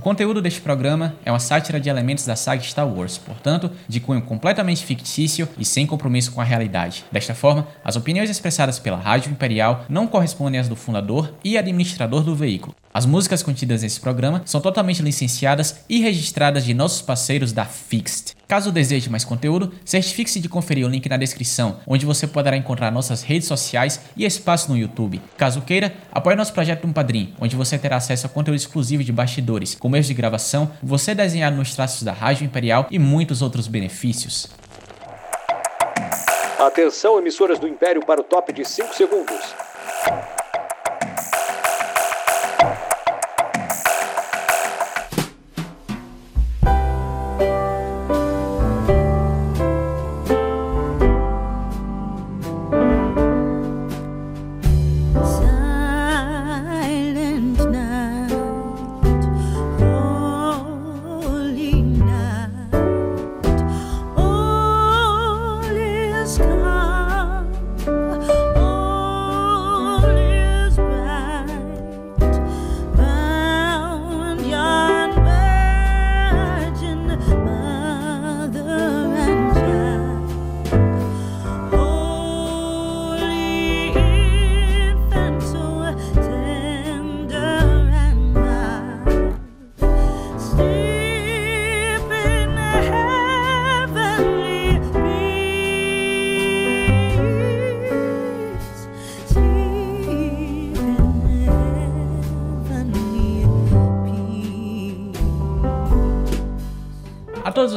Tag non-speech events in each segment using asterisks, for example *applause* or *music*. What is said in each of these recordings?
O conteúdo deste programa é uma sátira de elementos da saga Star Wars, portanto, de cunho completamente fictício e sem compromisso com a realidade. Desta forma, as opiniões expressadas pela Rádio Imperial não correspondem às do fundador e administrador do veículo. As músicas contidas nesse programa são totalmente licenciadas e registradas de nossos parceiros da Fixed. Caso deseje mais conteúdo, certifique-se de conferir o link na descrição, onde você poderá encontrar nossas redes sociais e espaço no YouTube. Caso queira, apoie nosso projeto no Padrim, onde você terá acesso a conteúdo exclusivo de bastidores, como erros de gravação, você desenhado nos traços da Rádio Imperial e muitos outros benefícios. Atenção, emissoras do Império, para o top de 5 segundos. A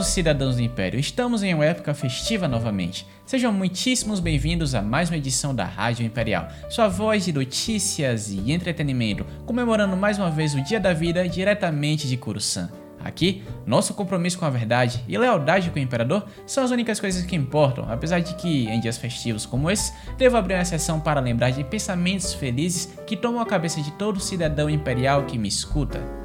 os cidadãos do Império, estamos em uma época festiva novamente. Sejam muitíssimos bem-vindos a mais uma edição da Rádio Imperial, sua voz de notícias e entretenimento, comemorando mais uma vez o Dia da Vida diretamente de Coruscant. Aqui, nosso compromisso com a verdade e lealdade com o Imperador são as únicas coisas que importam, apesar de que, em dias festivos como esse, devo abrir uma sessão para lembrar de pensamentos felizes que tomam a cabeça de todo cidadão imperial que me escuta.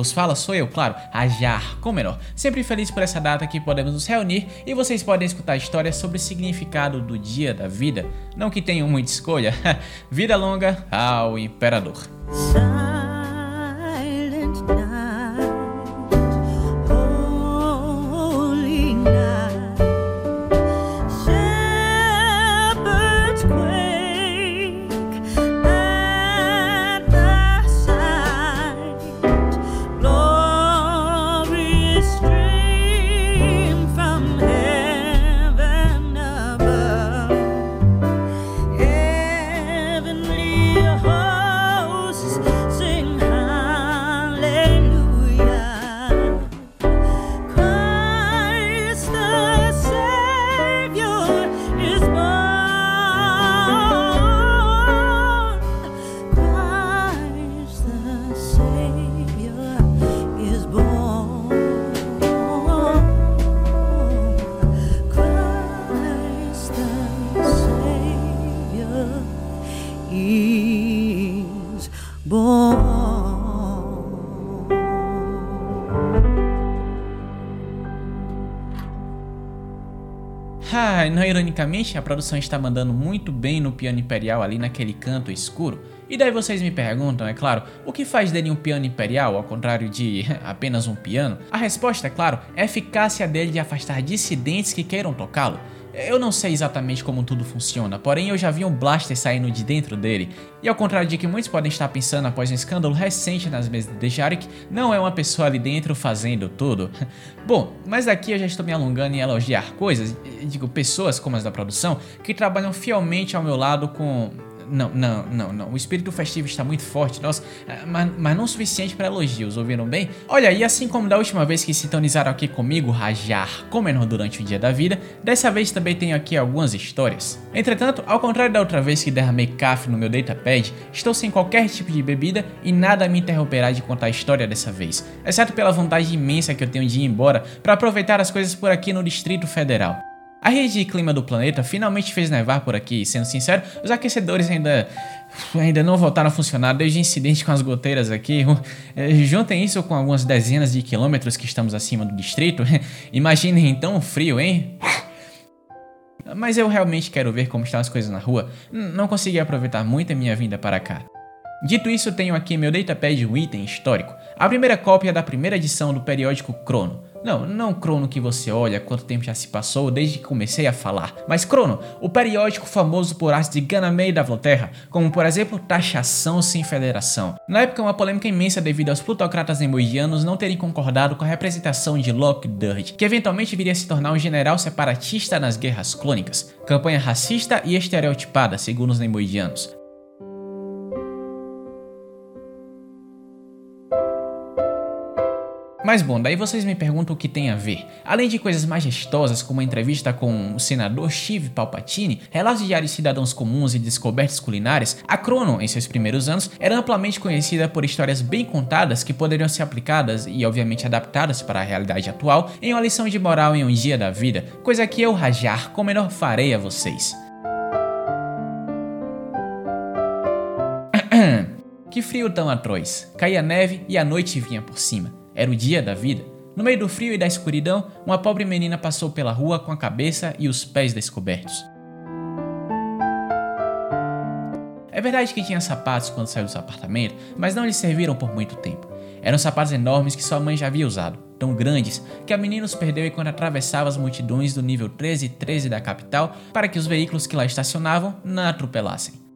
Vos fala sou eu, claro, Ajar Comenor. Sempre feliz por essa data que podemos nos reunir e vocês podem escutar histórias sobre o significado do dia da vida. Não que tenham muita escolha. *laughs* vida longa ao Imperador. Ah, não ironicamente, a produção está mandando muito bem no piano imperial ali naquele canto escuro. E daí vocês me perguntam, é claro, o que faz dele um piano imperial ao contrário de *laughs* apenas um piano? A resposta, é claro, é a eficácia dele de afastar dissidentes que queiram tocá-lo. Eu não sei exatamente como tudo funciona, porém eu já vi um blaster saindo de dentro dele. E ao contrário de que muitos podem estar pensando após um escândalo recente nas mesas de Jarek, não é uma pessoa ali dentro fazendo tudo. *laughs* Bom, mas aqui eu já estou me alongando em elogiar coisas, digo pessoas como as da produção, que trabalham fielmente ao meu lado com não, não, não, não. O espírito festivo está muito forte, nossa, é, mas, mas não o suficiente para elogios, ouviram bem? Olha, e assim como da última vez que sintonizaram aqui comigo, Rajar Comenor durante o dia da vida, dessa vez também tenho aqui algumas histórias. Entretanto, ao contrário da outra vez que derramei café no meu datapad, estou sem qualquer tipo de bebida e nada me interromperá de contar a história dessa vez, exceto pela vontade imensa que eu tenho de ir embora para aproveitar as coisas por aqui no Distrito Federal. A rede de clima do planeta finalmente fez nevar por aqui, sendo sincero, os aquecedores ainda ainda não voltaram a funcionar desde o incidente com as goteiras aqui. Eh, *laughs* juntem isso com algumas dezenas de quilômetros que estamos acima do distrito. *laughs* Imaginem então o frio, hein? *laughs* Mas eu realmente quero ver como estão as coisas na rua. Não consegui aproveitar muito a minha vinda para cá. Dito isso, tenho aqui meu datapad um item histórico, a primeira cópia da primeira edição do periódico Crono. Não, não Crono que você olha quanto tempo já se passou desde que comecei a falar, mas Crono, o periódico famoso por artes de Ganamei da Volterra, como por exemplo taxação sem federação. Na época uma polêmica imensa devido aos plutocratas nemoidianos não terem concordado com a representação de Lockdurd, que eventualmente viria a se tornar um general separatista nas guerras clônicas, campanha racista e estereotipada segundo os nemoidianos. Mas bom, daí vocês me perguntam o que tem a ver. Além de coisas majestosas como a entrevista com o senador Steve Palpatine, relatos diários de cidadãos comuns e descobertas culinárias, a Crono, em seus primeiros anos, era amplamente conhecida por histórias bem contadas que poderiam ser aplicadas e obviamente adaptadas para a realidade atual em uma lição de moral em um dia da vida, coisa que eu, Rajar, com menor farei a vocês. *clears throat* que frio tão atroz. Caía neve e a noite vinha por cima. Era o dia da vida. No meio do frio e da escuridão, uma pobre menina passou pela rua com a cabeça e os pés descobertos. É verdade que tinha sapatos quando saiu do seu apartamento, mas não lhe serviram por muito tempo. Eram sapatos enormes que sua mãe já havia usado, tão grandes que a menina os perdeu enquanto atravessava as multidões do nível 13 e 13 da capital para que os veículos que lá estacionavam não atropelassem.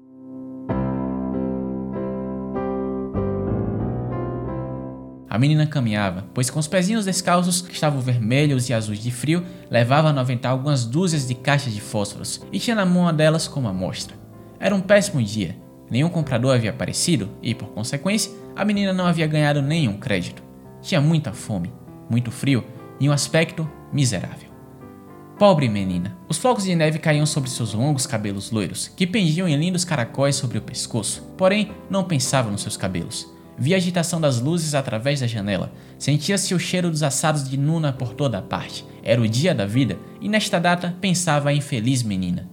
A menina caminhava, pois com os pezinhos descalços, que estavam vermelhos e azuis de frio, levava no avental algumas dúzias de caixas de fósforos e tinha na mão uma delas como amostra. Era um péssimo dia. Nenhum comprador havia aparecido e, por consequência, a menina não havia ganhado nenhum crédito. Tinha muita fome, muito frio e um aspecto miserável. Pobre menina. Os flocos de neve caíam sobre seus longos cabelos loiros, que pendiam em lindos caracóis sobre o pescoço, porém não pensava nos seus cabelos. Via a agitação das luzes através da janela. Sentia-se o cheiro dos assados de Nuna por toda a parte. Era o dia da vida e nesta data pensava a infeliz menina.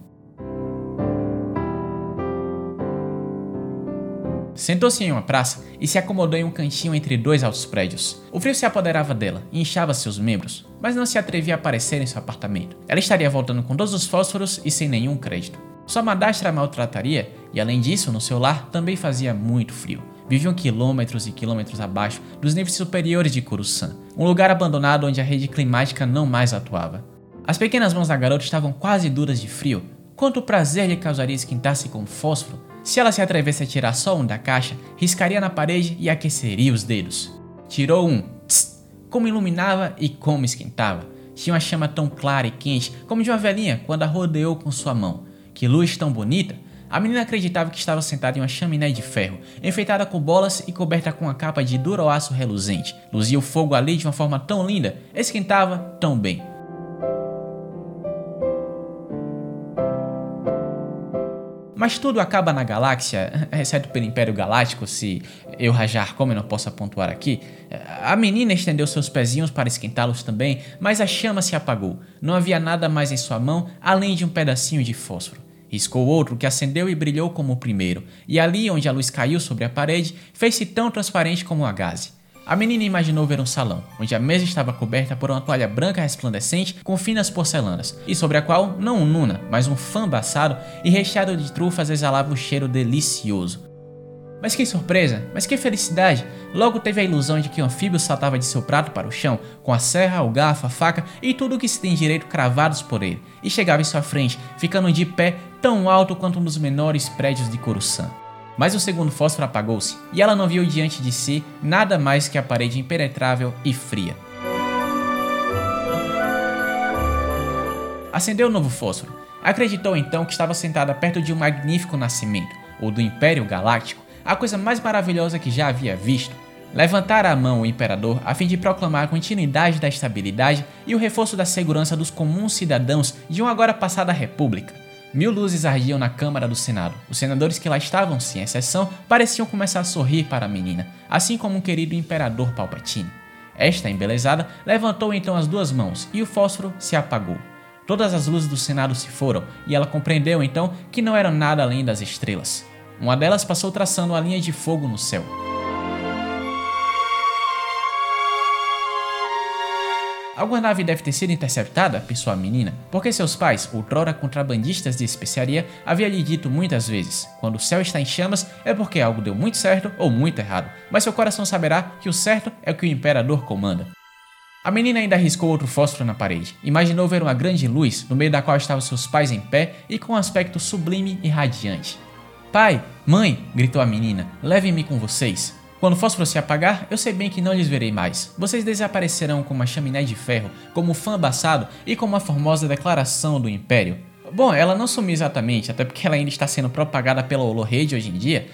Sentou-se em uma praça e se acomodou em um cantinho entre dois altos prédios. O frio se apoderava dela e inchava seus membros, mas não se atrevia a aparecer em seu apartamento. Ela estaria voltando com todos os fósforos e sem nenhum crédito. Sua madrastra a maltrataria e, além disso, no seu lar também fazia muito frio viviam quilômetros e quilômetros abaixo dos níveis superiores de Coruscant, um lugar abandonado onde a rede climática não mais atuava. As pequenas mãos da garota estavam quase duras de frio. Quanto prazer lhe causaria esquentar-se com fósforo? Se ela se atrevesse a tirar só um da caixa, riscaria na parede e aqueceria os dedos. Tirou um. Tss, como iluminava e como esquentava. Tinha uma chama tão clara e quente como de uma velhinha quando a rodeou com sua mão. Que luz tão bonita! A menina acreditava que estava sentada em uma chaminé de ferro, enfeitada com bolas e coberta com uma capa de duro aço reluzente. Luzia o fogo ali de uma forma tão linda, esquentava tão bem. Mas tudo acaba na galáxia, *laughs* exceto pelo Império Galáctico, se eu rajar como eu não posso pontuar aqui. A menina estendeu seus pezinhos para esquentá-los também, mas a chama se apagou. Não havia nada mais em sua mão além de um pedacinho de fósforo. Riscou outro que acendeu e brilhou como o primeiro, e ali onde a luz caiu sobre a parede, fez-se tão transparente como a gaze. A menina imaginou ver um salão, onde a mesa estava coberta por uma toalha branca resplandecente com finas porcelanas, e sobre a qual não um nuna, mas um famba assado e recheado de trufas exalava um cheiro delicioso. Mas que surpresa, mas que felicidade! Logo teve a ilusão de que o anfíbio saltava de seu prato para o chão, com a serra, o garfo, a faca e tudo o que se tem direito cravados por ele, e chegava em sua frente, ficando de pé tão alto quanto um dos menores prédios de Coruscant. Mas o segundo fósforo apagou-se, e ela não viu diante de si nada mais que a parede impenetrável e fria. Acendeu o novo fósforo. Acreditou então que estava sentada perto de um magnífico nascimento, ou do Império Galáctico, a coisa mais maravilhosa que já havia visto. Levantara a mão o imperador a fim de proclamar a continuidade da estabilidade e o reforço da segurança dos comuns cidadãos de uma agora passada república. Mil luzes ardiam na Câmara do Senado. Os senadores que lá estavam, sem exceção, pareciam começar a sorrir para a menina, assim como o um querido imperador Palpatine. Esta, embelezada, levantou então as duas mãos e o fósforo se apagou. Todas as luzes do Senado se foram, e ela compreendeu então que não eram nada além das estrelas. Uma delas passou traçando uma linha de fogo no céu. Alguma nave deve ter sido interceptada, pensou a menina, porque seus pais, outrora contrabandistas de especiaria, haviam lhe dito muitas vezes: quando o céu está em chamas é porque algo deu muito certo ou muito errado, mas seu coração saberá que o certo é o que o imperador comanda. A menina ainda arriscou outro fósforo na parede. Imaginou ver uma grande luz, no meio da qual estavam seus pais em pé e com um aspecto sublime e radiante. Pai, mãe, gritou a menina, levem-me com vocês. Quando o fósforo se apagar, eu sei bem que não lhes verei mais. Vocês desaparecerão como uma chaminé de ferro, como um fã abafado e como uma formosa declaração do Império. Bom, ela não sumiu exatamente, até porque ela ainda está sendo propagada pela Holorede hoje em dia.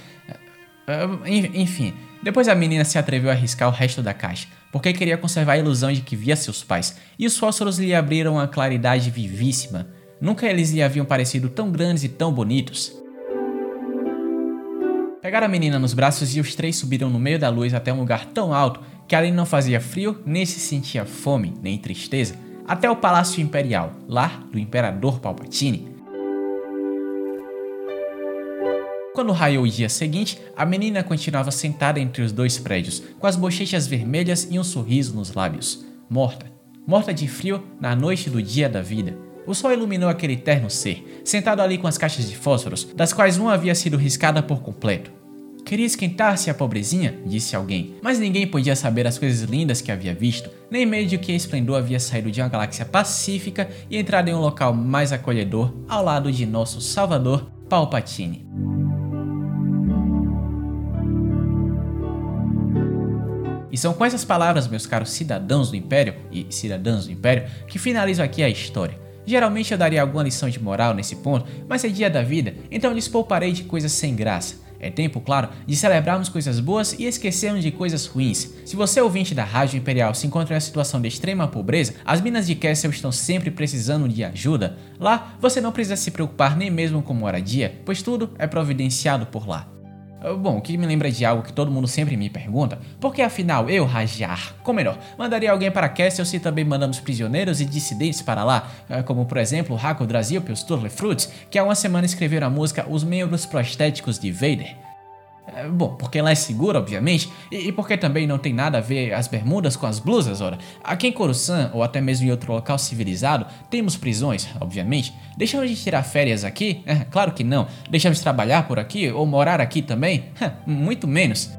É, enfim, depois a menina se atreveu a arriscar o resto da caixa, porque queria conservar a ilusão de que via seus pais, e os fósforos lhe abriram uma claridade vivíssima. Nunca eles lhe haviam parecido tão grandes e tão bonitos. Pegaram a menina nos braços e os três subiram no meio da luz até um lugar tão alto que ali não fazia frio, nem se sentia fome, nem tristeza, até o Palácio Imperial, lar do Imperador Palpatine. Quando raiou o dia seguinte, a menina continuava sentada entre os dois prédios, com as bochechas vermelhas e um sorriso nos lábios. Morta. Morta de frio na noite do dia da vida. O sol iluminou aquele terno ser, sentado ali com as caixas de fósforos, das quais uma havia sido riscada por completo. Queria esquentar-se a pobrezinha, disse alguém, mas ninguém podia saber as coisas lindas que havia visto, nem meio de que esplendor havia saído de uma galáxia pacífica e entrado em um local mais acolhedor ao lado de nosso Salvador, Palpatine. E são com essas palavras, meus caros cidadãos do Império e cidadãs do Império, que finalizo aqui a história. Geralmente eu daria alguma lição de moral nesse ponto, mas é dia da vida, então lhes pouparei de coisas sem graça. É tempo, claro, de celebrarmos coisas boas e esquecermos de coisas ruins. Se você, ouvinte da Rádio Imperial, se encontra em uma situação de extrema pobreza, as minas de Kessel estão sempre precisando de ajuda. Lá, você não precisa se preocupar nem mesmo com moradia, pois tudo é providenciado por lá. Ah, bom, o que me lembra de algo que todo mundo sempre me pergunta, porque afinal eu, Rajar, como melhor, mandaria alguém para Castle se também mandamos prisioneiros e dissidentes para lá, ah, como por exemplo o Haku Brasil pelos Turlefruits, que há uma semana escreveram a música Os Membros Prostéticos de Vader. É, bom, porque lá é seguro, obviamente, e, porque também não tem nada a ver as bermudas com as blusas, ora. Aqui em Coruscant, ou até mesmo em outro local civilizado, temos prisões, obviamente. Deixamos de tirar férias aqui? É, claro que não. Deixamos de trabalhar por aqui ou morar aqui também? É, muito menos.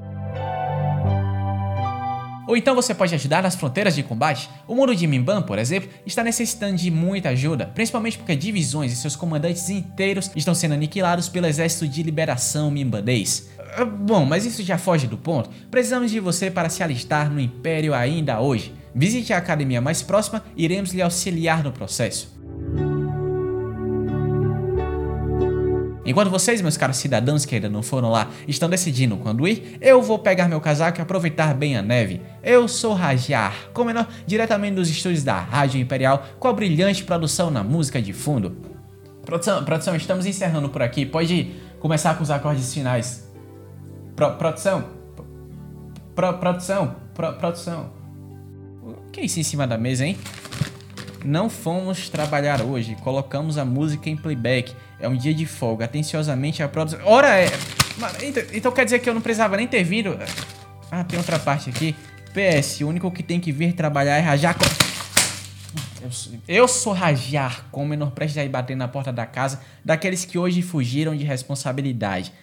Ou então você pode ajudar nas fronteiras de combate. O mundo de Mimban, por exemplo, está necessitando de muita ajuda, principalmente porque divisões e seus comandantes inteiros estão sendo aniquilados pelo Exército de Liberação Mimbanês. Ah, bom, mas isso já foge do ponto. Precisamos de você para se alistar no Império ainda hoje. Visite a academia mais próxima e iremos lhe auxiliar no processo. Enquanto vocês, meus caros cidadãos que ainda não foram lá, estão decidindo quando ir, eu vou pegar meu casaco e aproveitar bem a neve. Eu sou Rajar, com menor diretamente dos estúdios da Rádio Imperial, com a brilhante produção na música de fundo. Produção, produção, estamos encerrando por aqui. Pode começar com os acordes finais. Pro, produção. Pro, produção. Pro, produção. O que é isso em cima da mesa, hein? Não fomos trabalhar hoje. Colocamos a música em playback. É um dia de folga. Atenciosamente a produção. Ora é. Então, então quer dizer que eu não precisava nem ter vindo. Ah, tem outra parte aqui. PS, o único que tem que vir trabalhar é rajar. Com... Eu, eu sou rajar, com o menor prestes a ir bater na porta da casa daqueles que hoje fugiram de responsabilidade.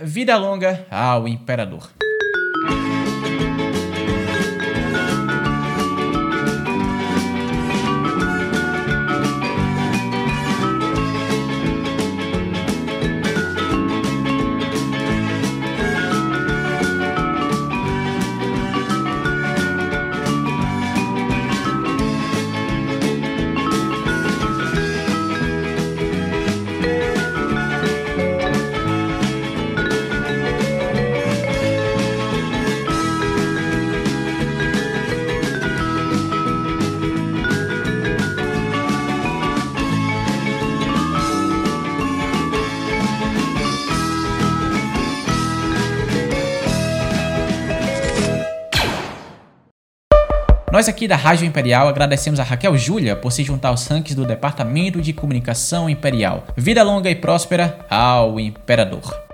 Vida longa ao imperador. Nós aqui da Rádio Imperial agradecemos a Raquel Júlia por se juntar aos rankings do Departamento de Comunicação Imperial. Vida longa e próspera ao Imperador.